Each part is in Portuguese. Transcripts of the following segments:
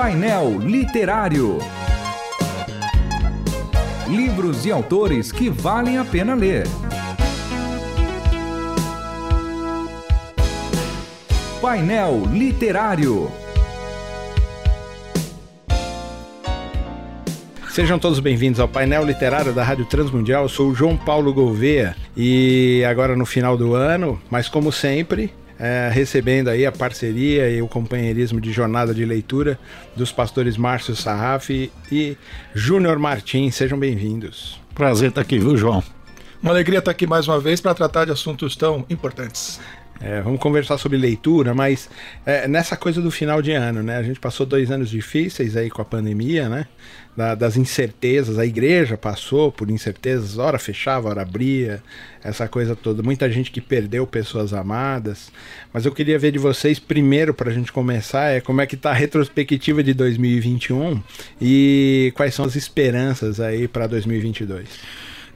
Painel Literário. Livros e autores que valem a pena ler. Painel Literário. Sejam todos bem-vindos ao painel literário da Rádio Transmundial. Eu sou o João Paulo Gouveia e agora no final do ano, mas como sempre, é, recebendo aí a parceria e o companheirismo de jornada de leitura dos pastores Márcio Sarraf e Júnior Martins. Sejam bem-vindos. Prazer estar aqui, viu, João? Uma alegria estar aqui mais uma vez para tratar de assuntos tão importantes. É, vamos conversar sobre leitura, mas é, nessa coisa do final de ano, né? A gente passou dois anos difíceis aí com a pandemia, né? Da, das incertezas, a igreja passou por incertezas, hora fechava, hora abria, essa coisa toda. Muita gente que perdeu pessoas amadas. Mas eu queria ver de vocês, primeiro, para a gente começar, é como é que tá a retrospectiva de 2021 e quais são as esperanças aí para 2022.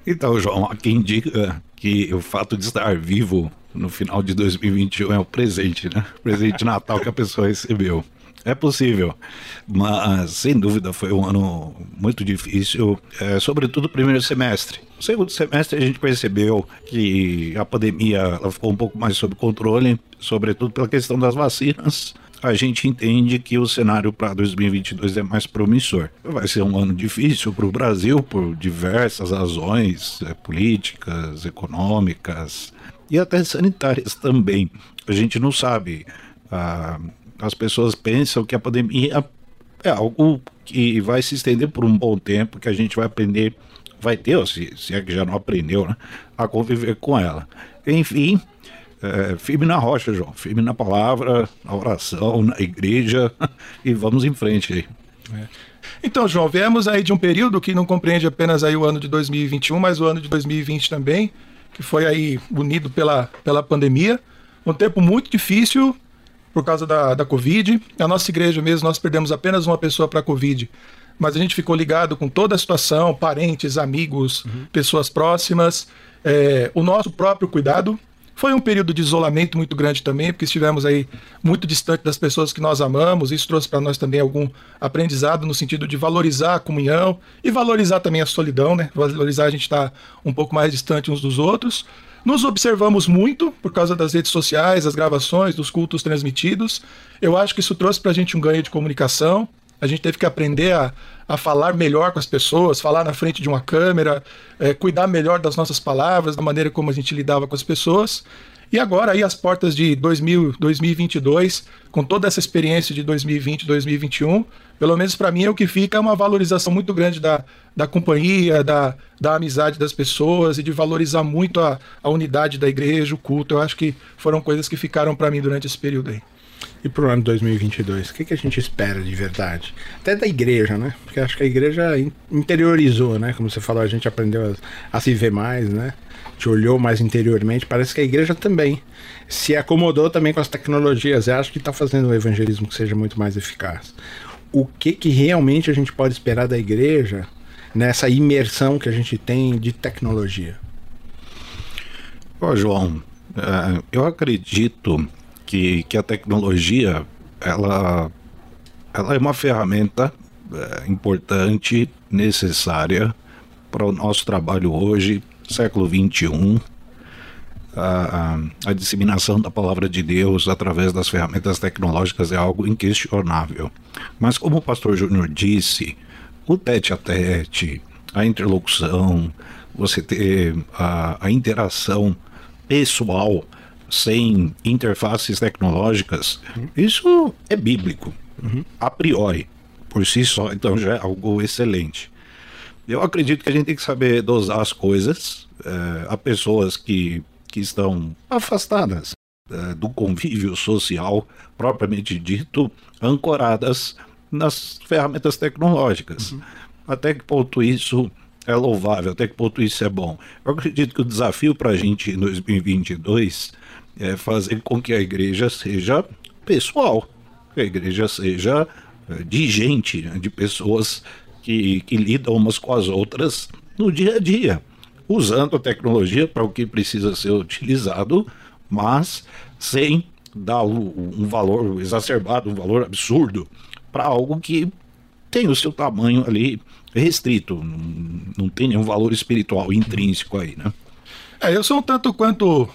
Então, João, há quem diga que o fato de estar vivo no final de 2021 é o presente, né? Presente Natal que a pessoa recebeu. É possível, mas sem dúvida foi um ano muito difícil, é, sobretudo o primeiro semestre. No segundo semestre a gente percebeu que a pandemia ficou um pouco mais sob controle, sobretudo pela questão das vacinas. A gente entende que o cenário para 2022 é mais promissor. Vai ser um ano difícil para o Brasil por diversas razões é, políticas, econômicas, e até sanitárias também. A gente não sabe. Ah, as pessoas pensam que a pandemia é algo que vai se estender por um bom tempo, que a gente vai aprender, vai ter, se, se é que já não aprendeu, né, a conviver com ela. Enfim, é, firme na rocha, João, firme na palavra, na oração, na igreja, e vamos em frente aí. É. Então, João, viemos aí de um período que não compreende apenas aí o ano de 2021, mas o ano de 2020 também, que foi aí unido pela, pela pandemia. Um tempo muito difícil por causa da, da Covid. A nossa igreja mesmo, nós perdemos apenas uma pessoa para a Covid, mas a gente ficou ligado com toda a situação, parentes, amigos, uhum. pessoas próximas, é, o nosso próprio cuidado. Foi um período de isolamento muito grande também, porque estivemos aí muito distante das pessoas que nós amamos. Isso trouxe para nós também algum aprendizado no sentido de valorizar a comunhão e valorizar também a solidão, né? Valorizar a gente estar tá um pouco mais distante uns dos outros. Nos observamos muito por causa das redes sociais, das gravações, dos cultos transmitidos. Eu acho que isso trouxe para a gente um ganho de comunicação. A gente teve que aprender a, a falar melhor com as pessoas, falar na frente de uma câmera, é, cuidar melhor das nossas palavras, da maneira como a gente lidava com as pessoas. E agora aí as portas de 2000, 2022, com toda essa experiência de 2020, 2021, pelo menos para mim é o que fica uma valorização muito grande da, da companhia, da, da amizade das pessoas e de valorizar muito a, a unidade da igreja, o culto. Eu acho que foram coisas que ficaram para mim durante esse período aí. E para o ano 2022, o que, que a gente espera de verdade? Até da igreja, né? Porque acho que a igreja interiorizou, né? Como você falou, a gente aprendeu a, a se ver mais, né? Te olhou mais interiormente. Parece que a igreja também se acomodou também com as tecnologias. Eu acho que está fazendo um evangelismo que seja muito mais eficaz. O que, que realmente a gente pode esperar da igreja nessa imersão que a gente tem de tecnologia? Ô, João, uh, eu acredito que, que a tecnologia ela, ela é uma ferramenta é, importante, necessária para o nosso trabalho hoje, século 21. A, a, disseminação da palavra de Deus através das ferramentas tecnológicas é algo inquestionável. Mas, como o pastor Júnior disse, o tete a tete, a interlocução, você ter a, a interação pessoal sem interfaces tecnológicas, isso é bíblico, a priori, por si só, então já é algo excelente. Eu acredito que a gente tem que saber dosar as coisas. É, há pessoas que, que estão afastadas é, do convívio social, propriamente dito, ancoradas nas ferramentas tecnológicas. Uhum. Até que ponto isso é louvável, até que ponto isso é bom. Eu acredito que o desafio para a gente em 2022 é fazer com que a igreja seja pessoal, que a igreja seja é, de gente, né, de pessoas que, que lidam umas com as outras no dia a dia, usando a tecnologia para o que precisa ser utilizado, mas sem dar um valor exacerbado, um valor absurdo para algo que tem o seu tamanho ali restrito, não, tem nenhum valor espiritual intrínseco aí, né? É, eu sou um tanto quanto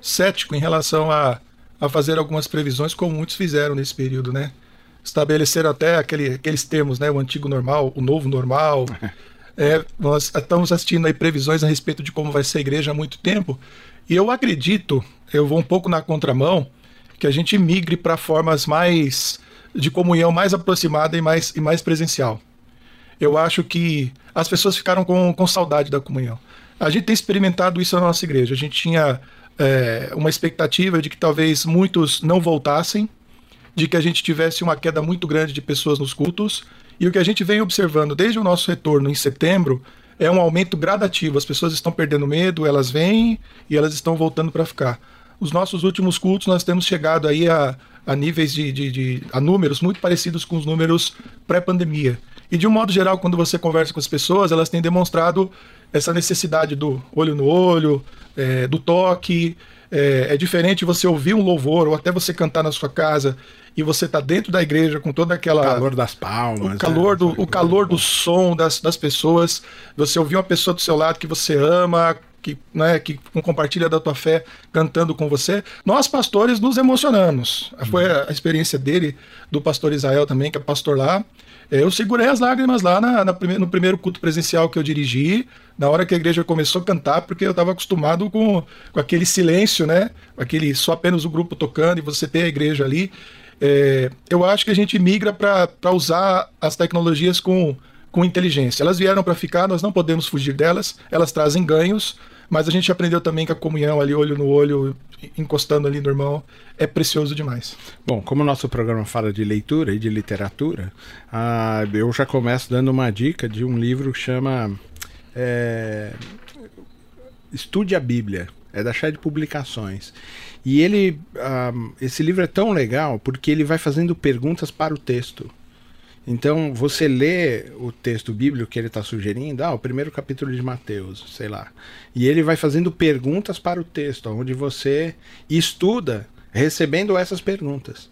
cético em relação a, a fazer algumas previsões, como muitos fizeram nesse período, né? Estabeleceram até aquele, aqueles termos, né? O antigo normal, o novo normal. É, nós estamos assistindo aí previsões a respeito de como vai ser a igreja há muito tempo. E eu acredito, eu vou um pouco na contramão, que a gente migre para formas mais de comunhão mais aproximada e mais, e mais presencial. Eu acho que as pessoas ficaram com, com saudade da comunhão. A gente tem experimentado isso na nossa igreja. A gente tinha é, uma expectativa de que talvez muitos não voltassem, de que a gente tivesse uma queda muito grande de pessoas nos cultos. E o que a gente vem observando desde o nosso retorno em setembro é um aumento gradativo. As pessoas estão perdendo medo, elas vêm e elas estão voltando para ficar. Os nossos últimos cultos nós temos chegado aí a, a níveis de, de, de, a números muito parecidos com os números pré-pandemia. E de um modo geral, quando você conversa com as pessoas, elas têm demonstrado essa necessidade do olho no olho, é, do toque. É, é, diferente você ouvir um louvor ou até você cantar na sua casa e você tá dentro da igreja com toda aquela o calor das palmas, o calor do, o calor do som das, das pessoas, você ouvir uma pessoa do seu lado que você ama, que, né, que compartilha da tua fé cantando com você. Nós, pastores, nos emocionamos. Uhum. Foi a, experiência dele, do pastor Israel também, que é pastor lá. É, eu segurei as lágrimas lá na, na prime no primeiro culto presencial que eu dirigi, na hora que a igreja começou a cantar, porque eu estava acostumado com, com aquele silêncio, né? Aquele só apenas o grupo tocando e você ter a igreja ali. É, eu acho que a gente migra para usar as tecnologias com, com inteligência. Elas vieram para ficar, nós não podemos fugir delas, elas trazem ganhos, mas a gente aprendeu também que a comunhão ali, olho no olho, encostando ali no irmão, é precioso demais. Bom, como o nosso programa fala de leitura e de literatura, ah, eu já começo dando uma dica de um livro que chama é, Estude a Bíblia. É da de Publicações. E ele, ah, esse livro é tão legal porque ele vai fazendo perguntas para o texto. Então, você lê o texto bíblico que ele está sugerindo, ah, o primeiro capítulo de Mateus, sei lá. E ele vai fazendo perguntas para o texto, onde você estuda recebendo essas perguntas.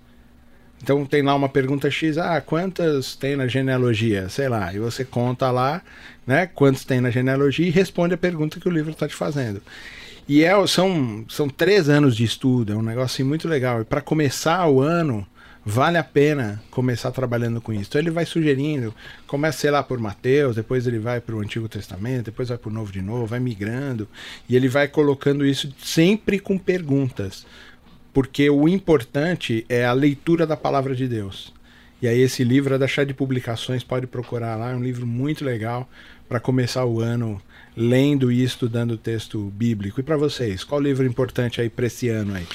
Então tem lá uma pergunta X, ah, quantas tem na genealogia? Sei lá, e você conta lá, né, quantos tem na genealogia e responde a pergunta que o livro está te fazendo. E é, são, são três anos de estudo, é um negócio assim, muito legal. E para começar o ano, vale a pena começar trabalhando com isso. Então ele vai sugerindo, começa, sei lá, por Mateus, depois ele vai para o Antigo Testamento, depois vai para o Novo de novo, vai migrando, e ele vai colocando isso sempre com perguntas. Porque o importante é a leitura da palavra de Deus. E aí esse livro é da Chá de Publicações, pode procurar lá, é um livro muito legal para começar o ano lendo e estudando o texto bíblico. E para vocês, qual livro importante aí para esse ano aí?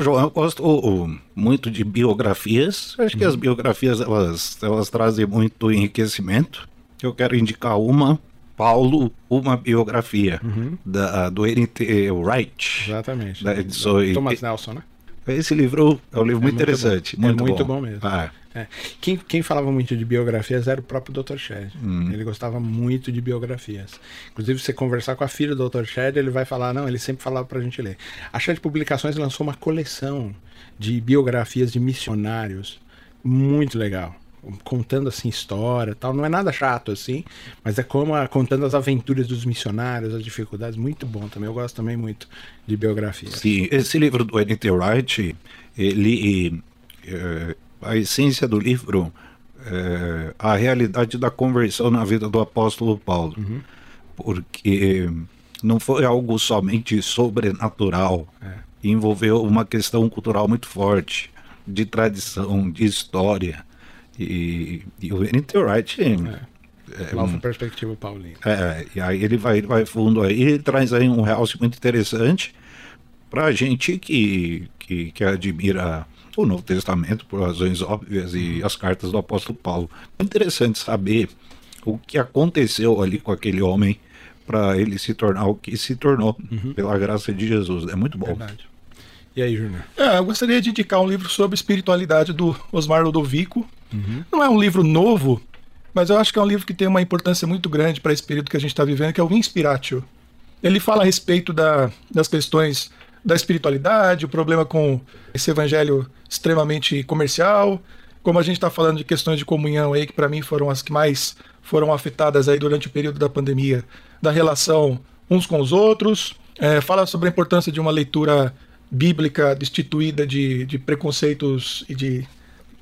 João, eu gosto oh, muito de biografias. Acho que as uhum. biografias elas, elas trazem muito enriquecimento. Eu quero indicar uma, Paulo, uma biografia uhum. da, do N.T. Wright. Exatamente. Da edição, Thomas Nelson, né? Esse livro é um livro é muito, muito interessante. Bom. Muito é muito bom, bom mesmo. Ah. É. Quem, quem falava muito de biografias era o próprio Dr. Shed. Hum. Ele gostava muito de biografias. Inclusive, você conversar com a filha do Dr. Shed, ele vai falar, não, ele sempre falava pra gente ler. A Shed Publicações lançou uma coleção de biografias de missionários muito legal contando assim história tal não é nada chato assim mas é como a, contando as aventuras dos missionários as dificuldades muito bom também eu gosto também muito de biografia sim esse livro do N.T. Wright ele é, a essência do livro é a realidade da conversão na vida do apóstolo Paulo. Uhum. Porque não foi algo somente sobrenatural, é. envolveu uma questão cultural muito forte, de tradição, de história. E, e o N.T. Wright é. É, Nova um, perspectiva paulina. É, e aí ele vai, vai fundo aí, ele traz aí um realce muito interessante para a gente que, que, que admira o Novo Testamento, por razões óbvias, e as cartas do apóstolo Paulo. É interessante saber o que aconteceu ali com aquele homem para ele se tornar o que se tornou, uhum. pela graça de Jesus. É muito bom. Verdade. E aí, Júnior? É, eu gostaria de indicar um livro sobre espiritualidade do Osmar Ludovico. Uhum. Não é um livro novo, mas eu acho que é um livro que tem uma importância muito grande para esse período que a gente está vivendo, que é o Inspiratio. Ele fala a respeito da, das questões da espiritualidade, o problema com esse evangelho extremamente comercial como a gente está falando de questões de comunhão aí, que para mim foram as que mais foram afetadas aí durante o período da pandemia, da relação uns com os outros, é, fala sobre a importância de uma leitura bíblica destituída de, de preconceitos e de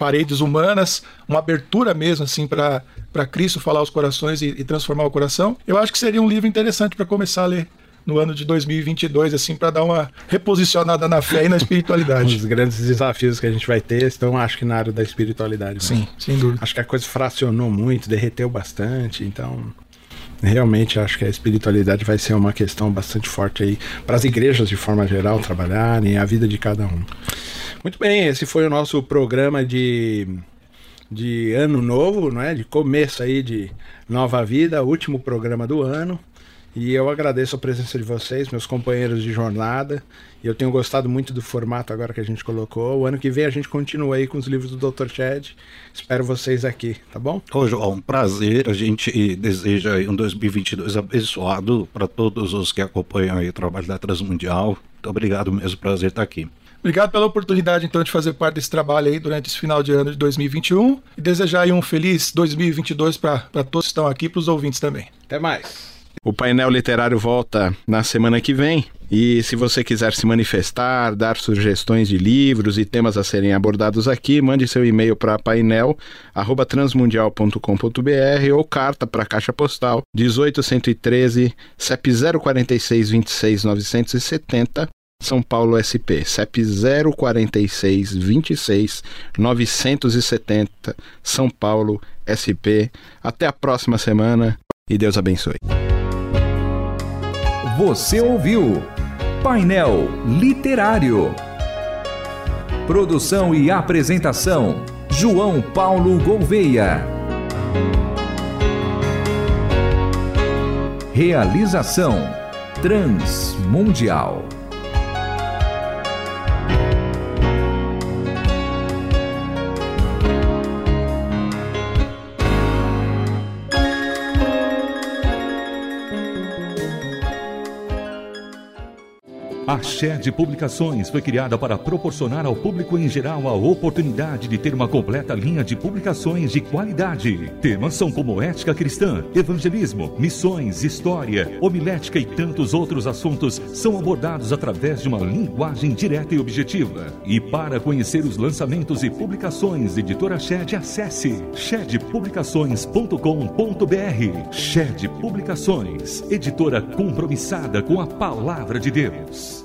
paredes humanas, uma abertura mesmo assim para Cristo falar aos corações e, e, transformar o coração. Eu acho que seria um livro interessante para começar a ler no ano de 2022, assim, para dar uma reposicionada na fé e na espiritualidade. Os grandes desafios que a gente vai ter estão, acho que, na área da espiritualidade. Sim, sem dúvida. Acho que a coisa fracionou muito, derreteu bastante, então realmente acho que a espiritualidade vai ser uma questão bastante forte aí para as igrejas de forma geral trabalharem a vida de cada um. Muito bem, esse foi o nosso programa de de ano novo, não é? De começo aí de nova vida, último programa do ano. E eu agradeço a presença de vocês, meus companheiros de jornada. E eu tenho gostado muito do formato agora que a gente colocou. O ano que vem a gente continua aí com os livros do Dr. Chad. Espero vocês aqui, tá bom? Ô, João, um prazer. A gente deseja um 2022 abençoado para todos os que acompanham aí o trabalho da Transmundial. Muito obrigado mesmo, prazer estar aqui. Obrigado pela oportunidade, então, de fazer parte desse trabalho aí durante esse final de ano de 2021 e desejar aí um feliz 2022 para todos que estão aqui e para os ouvintes também. Até mais. O painel literário volta na semana que vem. E se você quiser se manifestar, dar sugestões de livros e temas a serem abordados aqui, mande seu e-mail para painel@transmundial.com.br ou carta para a Caixa Postal 18113 CEP 046 26 970 são Paulo SP, CEP 046 26 970, São Paulo SP. Até a próxima semana e Deus abençoe. Você ouviu Painel Literário. Produção e apresentação: João Paulo Gouveia. Realização Transmundial. A Shed Publicações foi criada para proporcionar ao público em geral a oportunidade de ter uma completa linha de publicações de qualidade. Temas são como ética cristã, evangelismo, missões, história, homilética e tantos outros assuntos são abordados através de uma linguagem direta e objetiva. E para conhecer os lançamentos e publicações Editora Shed, acesse shedpublicações.com.br. Shed Publicações, editora compromissada com a palavra de Deus.